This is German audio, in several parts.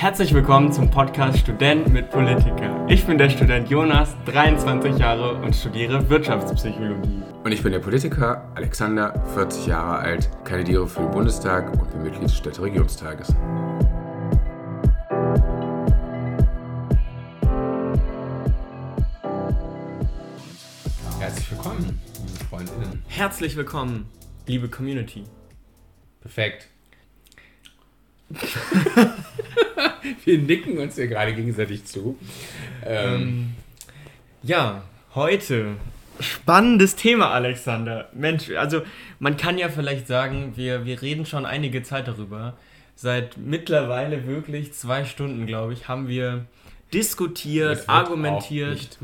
Herzlich willkommen zum Podcast Student mit Politiker. Ich bin der Student Jonas, 23 Jahre und studiere Wirtschaftspsychologie. Und ich bin der Politiker Alexander, 40 Jahre alt, kandidiere für den Bundestag und bin Mitglied des Städteregionstages. Herzlich willkommen, liebe Freundinnen. Herzlich willkommen, liebe Community. Perfekt. Wir nicken uns ja gerade gegenseitig zu. Ähm, ja, heute spannendes Thema, Alexander. Mensch, also man kann ja vielleicht sagen, wir, wir reden schon einige Zeit darüber. Seit mittlerweile wirklich zwei Stunden, glaube ich, haben wir diskutiert, argumentiert,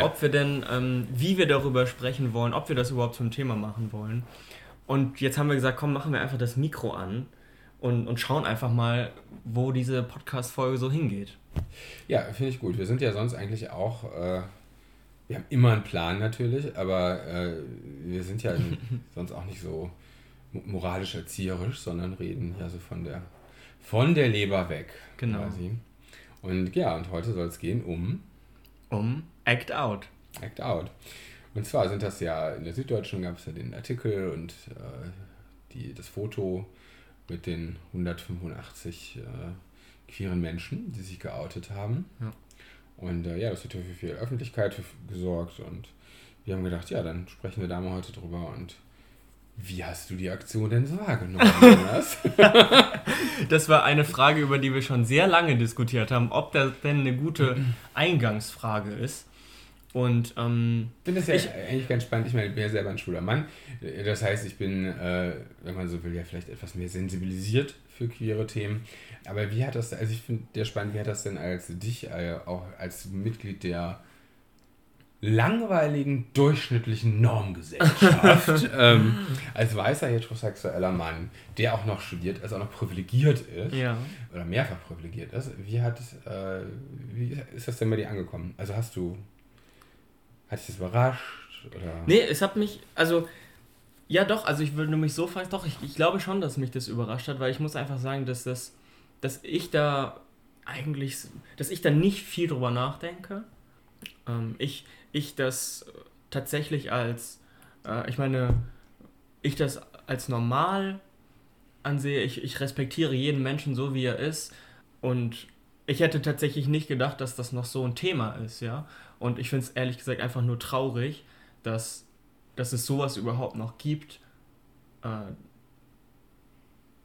ob wir denn, ähm, wie wir darüber sprechen wollen, ob wir das überhaupt zum Thema machen wollen. Und jetzt haben wir gesagt, komm, machen wir einfach das Mikro an und, und schauen einfach mal, wo diese Podcast-Folge so hingeht. Ja, finde ich gut. Wir sind ja sonst eigentlich auch, äh, wir haben immer einen Plan natürlich, aber äh, wir sind ja sonst auch nicht so moralisch erzieherisch, sondern reden ja so von der, von der Leber weg. Genau. Quasi. Und ja, und heute soll es gehen um. Um Act Out. Act Out. Und zwar sind das ja, in der Süddeutschen gab es ja den Artikel und äh, die, das Foto mit den 185 äh, queeren Menschen, die sich geoutet haben. Ja. Und äh, ja, das hat für viel Öffentlichkeit gesorgt und wir haben gedacht, ja, dann sprechen wir da mal heute drüber und wie hast du die Aktion denn so wahrgenommen, Jonas? das war eine Frage, über die wir schon sehr lange diskutiert haben, ob das denn eine gute Eingangsfrage ist. Und ähm, ich finde das ja ich, eigentlich ganz spannend. Ich meine, ich bin ja selber ein schwuler Mann. Das heißt, ich bin, äh, wenn man so will, ja vielleicht etwas mehr sensibilisiert für queere Themen. Aber wie hat das, also ich finde der spannend, wie hat das denn als dich äh, auch als Mitglied der langweiligen, durchschnittlichen Normgesellschaft, ähm, als weißer heterosexueller Mann, der auch noch studiert, also auch noch privilegiert ist, ja. oder mehrfach privilegiert ist, wie hat, äh, wie ist das denn bei dir angekommen? Also hast du hat dich das überrascht? Oder? Nee, es hat mich, also, ja doch, also ich würde mich so fragen, doch, ich, ich glaube schon, dass mich das überrascht hat, weil ich muss einfach sagen, dass das, dass ich da eigentlich, dass ich da nicht viel drüber nachdenke. Ähm, ich, ich das tatsächlich als, äh, ich meine, ich das als normal ansehe, ich, ich respektiere jeden Menschen so, wie er ist und ich hätte tatsächlich nicht gedacht, dass das noch so ein Thema ist, ja. Und ich finde es ehrlich gesagt einfach nur traurig, dass, dass es sowas überhaupt noch gibt äh,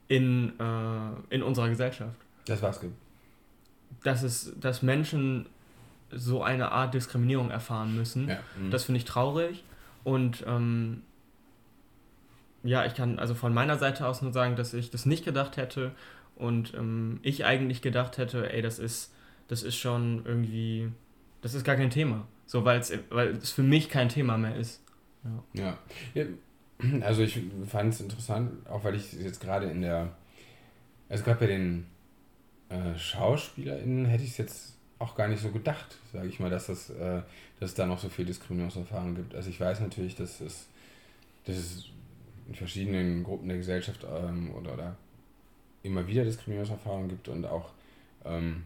in, äh, in unserer Gesellschaft. Das was gibt. Dass, es, dass Menschen so eine Art Diskriminierung erfahren müssen. Ja. Mhm. Das finde ich traurig. Und ähm, ja, ich kann also von meiner Seite aus nur sagen, dass ich das nicht gedacht hätte und ähm, ich eigentlich gedacht hätte, ey, das ist, das ist schon irgendwie das ist gar kein Thema. So, weil es für mich kein Thema mehr ist. Ja. ja. Also ich fand es interessant, auch weil ich jetzt gerade in der, also gerade bei den äh, SchauspielerInnen hätte ich es jetzt auch gar nicht so gedacht, sage ich mal, dass, das, äh, dass es da noch so viel Diskriminierungserfahrung gibt. Also ich weiß natürlich, dass es, dass es in verschiedenen Gruppen der Gesellschaft ähm, oder, oder immer wieder Diskriminierungserfahrungen gibt und auch, ähm,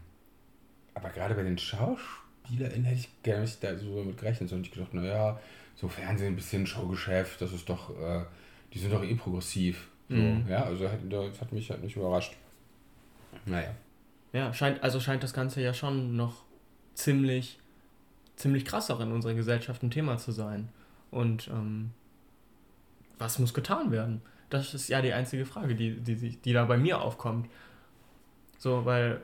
aber gerade bei den Schauspielern, SpielerInnen hätte ich gar nicht da so mit gerechnet, sondern ich gedacht, naja, so Fernsehen, ein bisschen Showgeschäft, das ist doch, äh, die sind doch eh progressiv. So, mhm. Ja, also das hat mich halt nicht überrascht. Naja. Ja, scheint, also scheint das Ganze ja schon noch ziemlich, ziemlich krass auch in unserer Gesellschaft ein Thema zu sein. Und ähm, was muss getan werden? Das ist ja die einzige Frage, die, die, die da bei mir aufkommt. So, weil,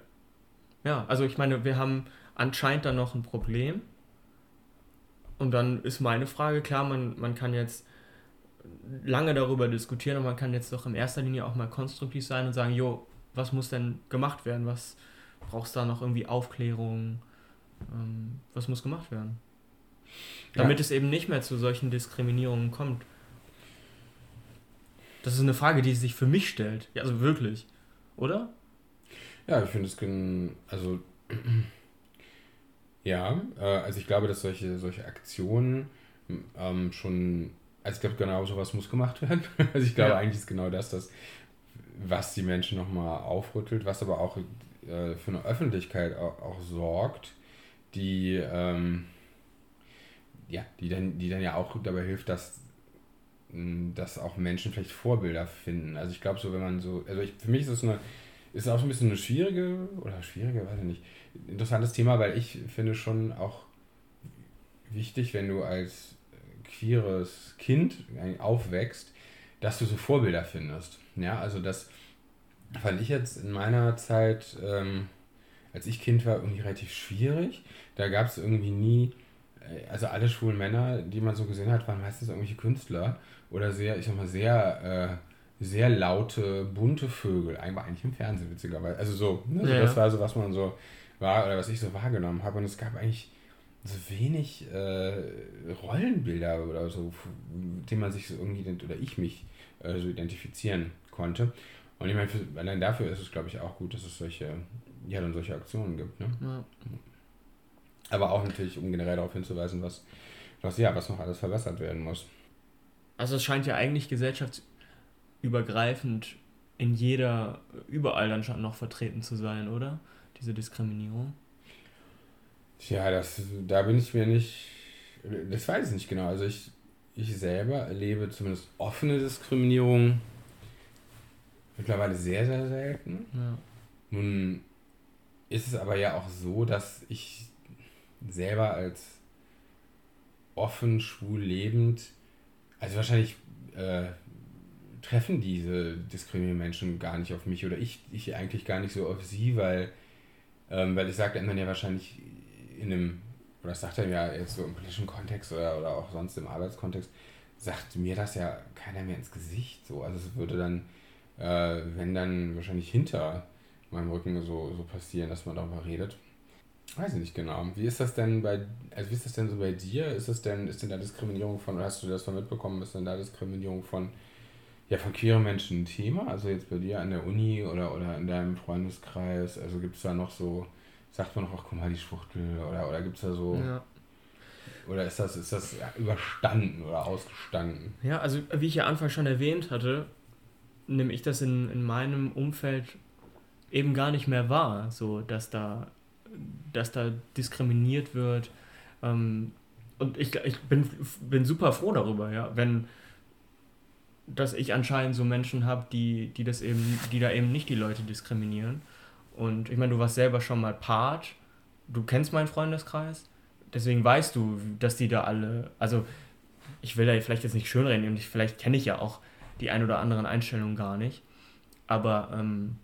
ja, also ich meine, wir haben anscheinend dann noch ein Problem. Und dann ist meine Frage, klar, man, man kann jetzt lange darüber diskutieren und man kann jetzt doch in erster Linie auch mal konstruktiv sein und sagen, jo, was muss denn gemacht werden? Was brauchst da noch irgendwie Aufklärung? Ähm, was muss gemacht werden? Damit ja. es eben nicht mehr zu solchen Diskriminierungen kommt. Das ist eine Frage, die sich für mich stellt. Ja, also wirklich. Oder? Ja, ich finde es, also ja, äh, also ich glaube, dass solche, solche Aktionen ähm, schon, also ich glaube, genau sowas muss gemacht werden. also ich glaube, ja. eigentlich ist genau das, das, was die Menschen nochmal aufrüttelt, was aber auch äh, für eine Öffentlichkeit auch, auch sorgt, die, ähm, ja, die, dann, die dann ja auch dabei hilft, dass, dass auch Menschen vielleicht Vorbilder finden. Also ich glaube so, wenn man so, also ich, für mich ist es eine, ist auch so ein bisschen eine schwierige, oder schwierige, weiß ich nicht, interessantes Thema, weil ich finde schon auch wichtig, wenn du als queeres Kind aufwächst, dass du so Vorbilder findest. Ja, also das fand ich jetzt in meiner Zeit, ähm, als ich Kind war, irgendwie relativ schwierig. Da gab es irgendwie nie, also alle schwulen Männer, die man so gesehen hat, waren meistens irgendwelche Künstler oder sehr, ich sag mal, sehr, äh, sehr laute, bunte Vögel. Eigentlich im Fernsehen, witzigerweise. Also so, ne? ja. das war so, was man so war oder was ich so wahrgenommen habe. Und es gab eigentlich so wenig äh, Rollenbilder oder so, mit denen man sich so irgendwie, oder ich mich äh, so identifizieren konnte. Und ich meine, allein dafür ist es, glaube ich, auch gut, dass es solche, ja, dann solche Aktionen gibt. Ne? Ja. Aber auch natürlich, um generell darauf hinzuweisen, was, was, ja, was noch alles verbessert werden muss. Also es scheint ja eigentlich gesellschaftsübergreifend in jeder, überall dann schon noch vertreten zu sein, oder? Diese Diskriminierung. Tja, das, da bin ich mir nicht, das weiß ich nicht genau. Also ich, ich selber erlebe zumindest offene Diskriminierung mittlerweile sehr, sehr selten. Ja. Nun ist es aber ja auch so, dass ich selber als offen, schwul lebend, also wahrscheinlich äh, treffen diese diskriminierten Menschen gar nicht auf mich oder ich, ich eigentlich gar nicht so auf sie, weil, ähm, weil ich sagte dann ja wahrscheinlich in einem, oder das sagt er ja jetzt so im politischen Kontext oder, oder auch sonst im Arbeitskontext, sagt mir das ja keiner mehr ins Gesicht. So. Also es würde dann, äh, wenn dann wahrscheinlich hinter meinem Rücken so, so passieren, dass man darüber redet. Weiß ich nicht genau. Wie ist das denn bei, also wie ist das denn so bei dir? Ist es denn, ist denn da Diskriminierung von, hast du das von mitbekommen, ist denn da Diskriminierung von, ja, von queeren Menschen ein Thema? Also jetzt bei dir an der Uni oder, oder in deinem Freundeskreis, also gibt es da noch so, sagt man noch, ach guck mal, die Schwuchtel oder, oder gibt es da so. Ja. Oder ist das, ist das überstanden oder ausgestanden? Ja, also wie ich ja anfangs schon erwähnt hatte, nehme ich das in, in meinem Umfeld eben gar nicht mehr wahr, so dass da, dass da diskriminiert wird. Ähm, und ich, ich bin, bin super froh darüber, ja, wenn dass ich anscheinend so Menschen habe, die, die das eben, die da eben nicht die Leute diskriminieren. Und ich meine, du warst selber schon mal Part, du kennst meinen Freundeskreis, deswegen weißt du, dass die da alle, also ich will da vielleicht jetzt nicht schönreden und ich, vielleicht kenne ich ja auch die ein oder anderen Einstellungen gar nicht, aber ähm,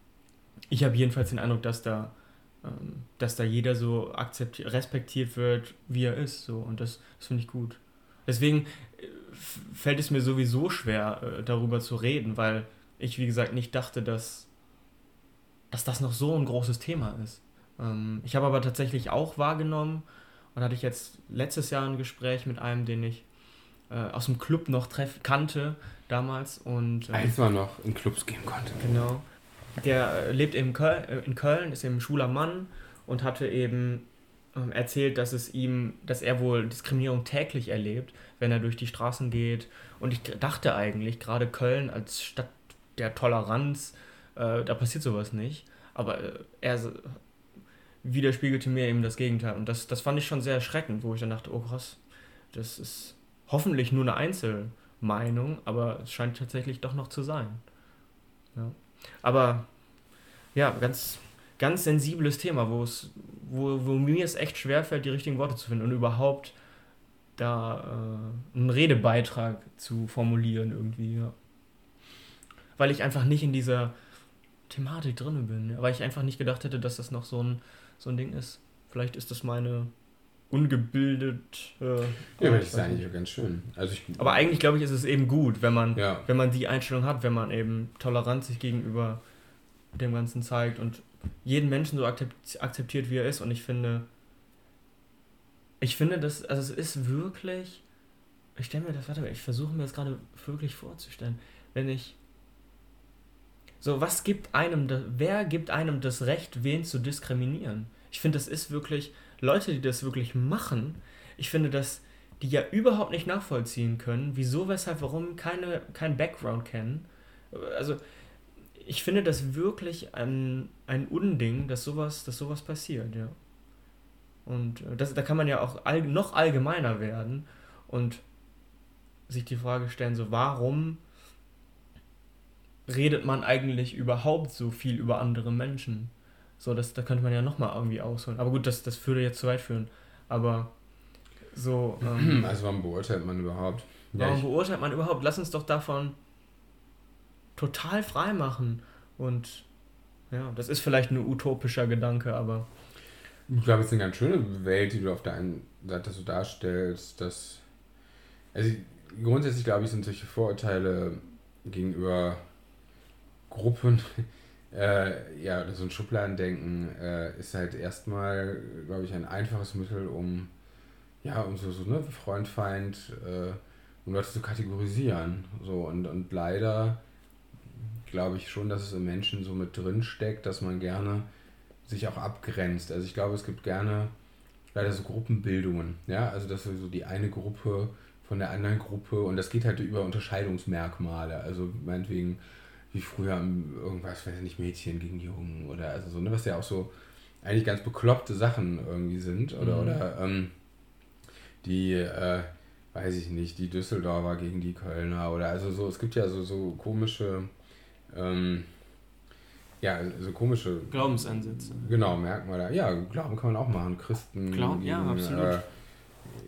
ich habe jedenfalls den Eindruck, dass da, dass da jeder so akzeptiert, respektiert wird, wie er ist, so und das, das finde ich gut. Deswegen äh, fällt es mir sowieso schwer, äh, darüber zu reden, weil ich, wie gesagt, nicht dachte, dass dass das noch so ein großes Thema ist. Ähm, ich habe aber tatsächlich auch wahrgenommen, und hatte ich jetzt letztes Jahr ein Gespräch mit einem, den ich äh, aus dem Club noch treff kannte damals. Und, äh, Als man noch in Clubs gehen konnte. Genau. Der äh, lebt in Köln, äh, in Köln, ist eben ein schwuler Mann und hatte eben ähm, erzählt, dass es ihm, dass er wohl Diskriminierung täglich erlebt, wenn er durch die Straßen geht. Und ich dachte eigentlich, gerade Köln als Stadt der Toleranz, äh, da passiert sowas nicht. Aber äh, er widerspiegelte mir eben das Gegenteil. Und das, das fand ich schon sehr erschreckend, wo ich dann dachte, oh krass, das ist hoffentlich nur eine Einzelmeinung, aber es scheint tatsächlich doch noch zu sein. Ja. Aber ja, ganz, ganz sensibles Thema, wo es, wo, wo mir es echt schwerfällt, die richtigen Worte zu finden und überhaupt da äh, einen Redebeitrag zu formulieren irgendwie, ja. Weil ich einfach nicht in dieser Thematik drin bin. Weil ich einfach nicht gedacht hätte, dass das noch so ein, so ein Ding ist. Vielleicht ist das meine ungebildet. Äh, ja, aber das ist eigentlich auch ganz schön. Also ich, aber eigentlich glaube ich, ist es eben gut, wenn man, ja. wenn man die Einstellung hat, wenn man eben tolerant sich gegenüber dem Ganzen zeigt und jeden Menschen so akzeptiert, wie er ist. Und ich finde, ich finde, das, also es ist wirklich, ich stelle mir das, warte mal, ich versuche mir das gerade wirklich vorzustellen, wenn ich so, was gibt einem, wer gibt einem das Recht, wen zu diskriminieren? Ich finde, das ist wirklich, Leute, die das wirklich machen, ich finde, dass die ja überhaupt nicht nachvollziehen können, wieso, weshalb, warum keine, kein Background kennen. Also, ich finde das wirklich ein, ein Unding, dass sowas, dass sowas passiert, ja. Und äh, das, da kann man ja auch all, noch allgemeiner werden und sich die Frage stellen, so warum redet man eigentlich überhaupt so viel über andere Menschen? So, das, da könnte man ja nochmal irgendwie ausholen. Aber gut, das, das würde jetzt zu weit führen. Aber so. Ähm, also warum beurteilt man überhaupt? Warum ja, beurteilt man überhaupt? Lass uns doch davon total frei machen. Und ja, das ist vielleicht ein utopischer Gedanke, aber. Ich glaube, es ist eine ganz schöne Welt, die du auf der einen Seite so darstellst, dass. Also grundsätzlich glaube ich, sind solche Vorurteile gegenüber Gruppen, äh, ja, so ein Schubladendenken äh, ist halt erstmal, glaube ich, ein einfaches Mittel, um, ja, um so, so ne, Freund, Feind, äh, um Leute zu kategorisieren. So, und, und leider glaube ich schon, dass es im Menschen so mit drin steckt, dass man gerne sich auch abgrenzt. Also ich glaube, es gibt gerne leider so Gruppenbildungen, ja, also dass so die eine Gruppe von der anderen Gruppe und das geht halt über Unterscheidungsmerkmale. Also meinetwegen wie früher irgendwas, weiß ich nicht, Mädchen gegen Jungen oder also so, ne, was ja auch so eigentlich ganz bekloppte Sachen irgendwie sind. Oder, mhm. oder ähm, die, äh, weiß ich nicht, die Düsseldorfer gegen die Kölner oder also so, es gibt ja so, so komische, ähm, ja, so komische Glaubensansätze. Genau, Merkmale. Ja, Glauben kann man auch machen. Christen Glauben, gegen, ja, absolut. Äh,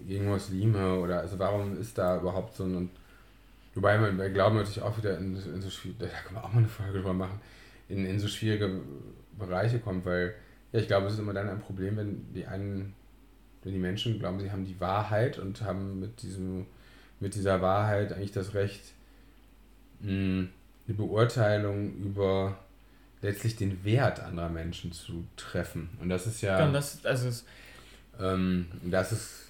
gegen Muslime oder also warum ist da überhaupt so ein Wobei man bei Glauben natürlich auch wieder in, in so schwierige, da kann man auch mal eine Folge drüber machen, in, in so schwierige Bereiche kommt, weil ja, ich glaube, es ist immer dann ein Problem, wenn die einen, wenn die Menschen glauben, sie haben die Wahrheit und haben mit diesem, mit dieser Wahrheit eigentlich das Recht, mh, hm, eine Beurteilung über letztlich den Wert anderer Menschen zu treffen. Und das ist ja. ja das, also es, ähm, das ist.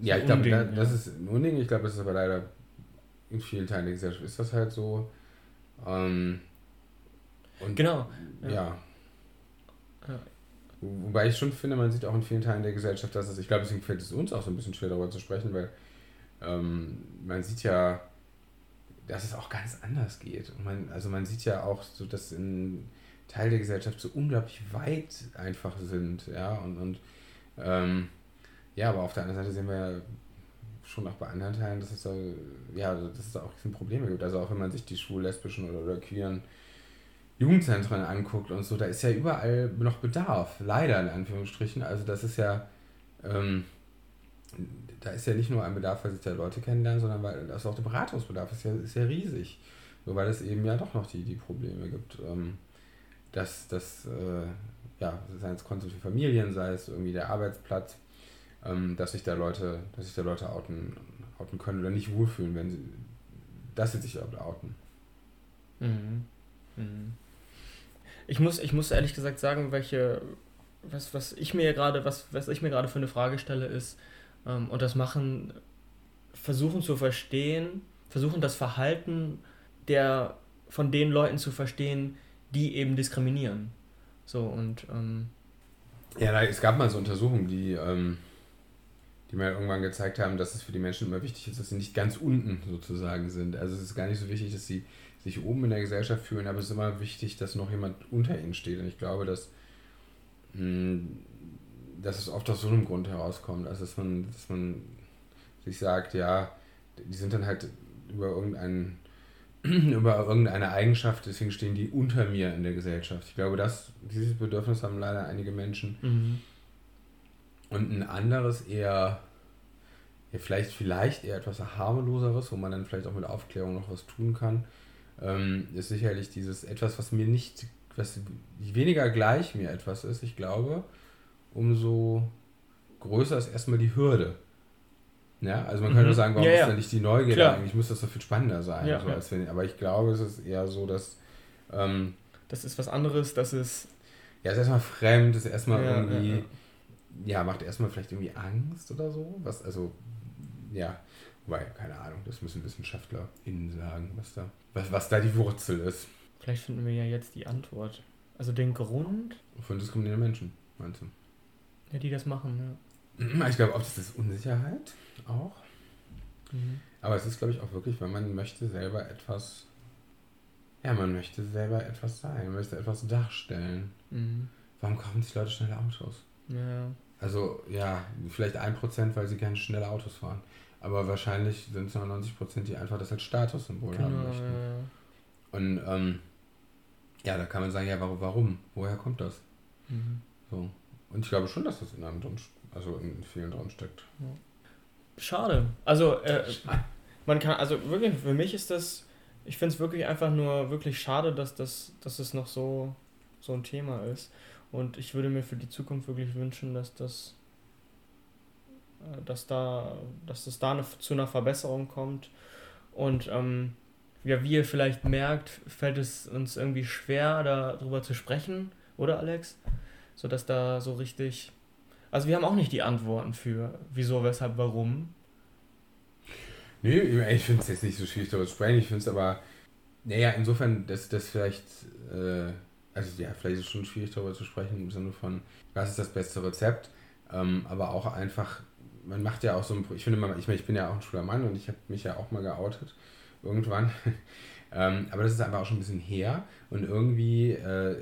Ja, ich glaube, das, das ist ein Unding. Ich glaube, das ist aber leider in vielen Teilen der Gesellschaft ist das halt so. Ähm, und genau. Ja. ja. Wobei ich schon finde, man sieht auch in vielen Teilen der Gesellschaft, dass es, ich glaube, deswegen fällt es uns auch so ein bisschen schwer darüber zu sprechen, weil ähm, man sieht ja, dass es auch ganz anders geht. Und man, also man sieht ja auch so, dass in Teil der Gesellschaft so unglaublich weit einfach sind, ja, und, und ähm, ja, aber auf der anderen Seite sehen wir ja schon auch bei anderen Teilen, dass es da, ja, dass es da auch Probleme gibt. Also auch wenn man sich die schwul, lesbischen oder, oder queeren Jugendzentren anguckt und so, da ist ja überall noch Bedarf, leider in Anführungsstrichen. Also das ist ja, ähm, da ist ja nicht nur ein Bedarf, weil sich da Leute kennenlernen, sondern weil das auch der Beratungsbedarf ist ja, ist ja riesig. So, weil es eben ja doch noch die, die Probleme gibt, ähm, dass das, äh, ja, sei es konstruktive Familien, sei es irgendwie der Arbeitsplatz, ähm, dass sich da Leute, dass sich da Leute outen, outen können oder nicht wohlfühlen, wenn sie, dass sie sich outen. Mhm. Mhm. Ich muss, ich muss ehrlich gesagt sagen, welche, was, was ich mir gerade, was, was ich mir gerade für eine Frage stelle, ist, ähm, und das machen, versuchen zu verstehen, versuchen das Verhalten der von den Leuten zu verstehen, die eben diskriminieren. So und ähm, ja, es gab mal so Untersuchungen, die ähm, die mir irgendwann gezeigt haben, dass es für die Menschen immer wichtig ist, dass sie nicht ganz unten sozusagen sind. Also es ist gar nicht so wichtig, dass sie sich oben in der Gesellschaft fühlen, aber es ist immer wichtig, dass noch jemand unter ihnen steht. Und ich glaube, dass, hm, dass es oft aus so einem Grund herauskommt. Also dass man, dass man sich sagt, ja, die sind dann halt über irgendeinen über irgendeine Eigenschaft, deswegen stehen die unter mir in der Gesellschaft. Ich glaube, dass dieses Bedürfnis haben leider einige Menschen. Mhm und ein anderes eher, ja, vielleicht, vielleicht eher etwas harmloseres, wo man dann vielleicht auch mit Aufklärung noch was tun kann, ähm, ist sicherlich dieses etwas, was mir nicht, was weniger gleich mir etwas ist, ich glaube, umso größer ist erstmal die Hürde. Ja, also man mhm. könnte sagen, warum ja, ja. ist da nicht die Neugier Klar. eigentlich muss das doch viel spannender sein. Ja, so, als wenn, aber ich glaube, es ist eher so, dass. Ähm, das ist was anderes, das ist. Ja, es ist erstmal fremd, es ist erstmal irgendwie ja, macht erstmal vielleicht irgendwie Angst oder so. Was, also, ja, weil, keine Ahnung, das müssen WissenschaftlerInnen sagen, was da, was, was da die Wurzel ist. Vielleicht finden wir ja jetzt die Antwort. Also den Grund. Von diskriminierenden Menschen, meinst du? Ja, die das machen, ja. Ich glaube, ob das ist Unsicherheit auch. Mhm. Aber es ist, glaube ich, auch wirklich, wenn man möchte selber etwas Ja, man möchte selber etwas sein, man möchte etwas darstellen. Mhm. Warum kaufen sich Leute schnelle Autos? Ja. Also, ja, vielleicht ein Prozent, weil sie gerne schnelle Autos fahren. Aber wahrscheinlich sind es 99 Prozent, die einfach das als Statussymbol genau, haben möchten. Ja. Und ähm, ja, da kann man sagen, ja, warum? warum? Woher kommt das? Mhm. So. Und ich glaube schon, dass das in einem drin, also in vielen drin steckt. Schade. Also, äh, man kann, also wirklich, für mich ist das, ich finde es wirklich einfach nur wirklich schade, dass das, dass es noch so, so ein Thema ist. Und ich würde mir für die Zukunft wirklich wünschen, dass das, äh, dass da, dass es da eine, zu einer Verbesserung kommt. Und ähm, ja, wie ihr vielleicht merkt, fällt es uns irgendwie schwer, darüber zu sprechen, oder Alex? So dass da so richtig. Also wir haben auch nicht die Antworten für wieso, weshalb, warum. Nee, ich finde es jetzt nicht so schwierig darüber zu sprechen. Ich finde es aber, naja, insofern, dass das vielleicht, äh, also ja, vielleicht ist es schon schwierig darüber zu sprechen im Sinne von, was ist das beste Rezept, ähm, aber auch einfach, man macht ja auch so ein, ich finde mal, ich meine, ich bin ja auch ein schwuler Mann und ich habe mich ja auch mal geoutet, irgendwann. ähm, aber das ist einfach auch schon ein bisschen her und irgendwie äh,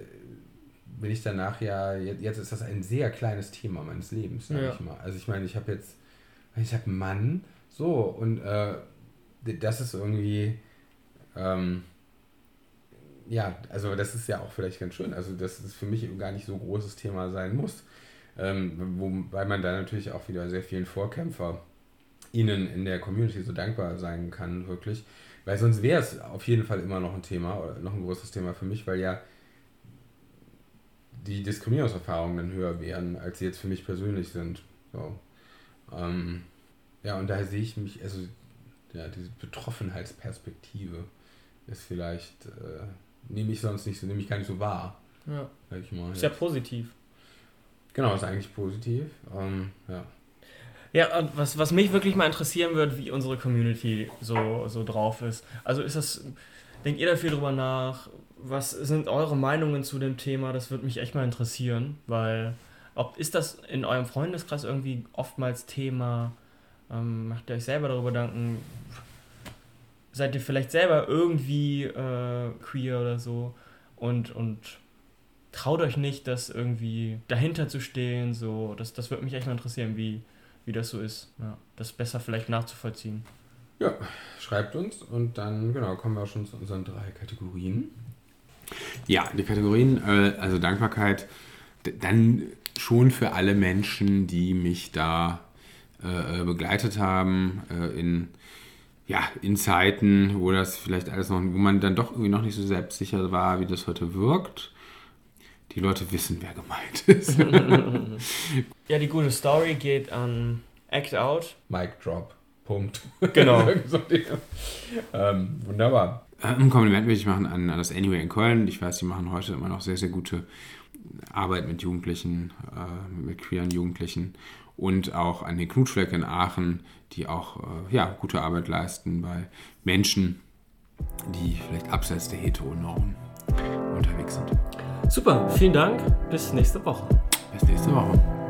bin ich danach ja, jetzt ist das ein sehr kleines Thema meines Lebens, sag ja. ich mal. Also ich meine, ich habe jetzt, ich habe Mann, so, und äh, das ist irgendwie, ähm, ja, also das ist ja auch vielleicht ganz schön, also dass es für mich gar nicht so großes Thema sein muss. Ähm, wobei man da natürlich auch wieder sehr vielen Vorkämpfer ihnen in der Community so dankbar sein kann, wirklich. Weil sonst wäre es auf jeden Fall immer noch ein Thema, oder noch ein großes Thema für mich, weil ja die Diskriminierungserfahrungen dann höher wären, als sie jetzt für mich persönlich sind. So. Ähm, ja, und daher sehe ich mich, also ja, diese Betroffenheitsperspektive ist vielleicht, äh, nehme ich sonst nicht so, nehme ich gar nicht so wahr. Ja. ich mal, ist ja positiv. Genau, ist eigentlich positiv. Ähm, ja. Ja, und was, was mich wirklich mal interessieren wird, wie unsere Community so, so drauf ist. Also ist das, denkt ihr da viel drüber nach? was sind eure Meinungen zu dem Thema? Das würde mich echt mal interessieren, weil ob ist das in eurem Freundeskreis irgendwie oftmals Thema? Ähm, macht ihr euch selber darüber Gedanken? Seid ihr vielleicht selber irgendwie äh, queer oder so und, und traut euch nicht, das irgendwie dahinter zu stehen? So, das, das würde mich echt mal interessieren, wie, wie das so ist. Ja, das besser vielleicht nachzuvollziehen. Ja, schreibt uns und dann genau kommen wir auch schon zu unseren drei Kategorien. Ja, die Kategorien, äh, also Dankbarkeit, dann schon für alle Menschen, die mich da äh, äh, begleitet haben, äh, in, ja, in Zeiten, wo das vielleicht alles noch, wo man dann doch irgendwie noch nicht so selbstsicher war, wie das heute wirkt. Die Leute wissen, wer gemeint ist. ja, die gute Story geht an Act Out. Mic Drop. Punkt. Genau. ähm, wunderbar. Ein Kompliment möchte ich machen an, an das Anyway in Köln. Ich weiß, die machen heute immer noch sehr, sehr gute Arbeit mit Jugendlichen, äh, mit queeren Jugendlichen und auch an den Knutschfleck in Aachen, die auch äh, ja, gute Arbeit leisten bei Menschen, die vielleicht abseits der Heteronorm unterwegs sind. Super, vielen Dank. Bis nächste Woche. Bis nächste Woche.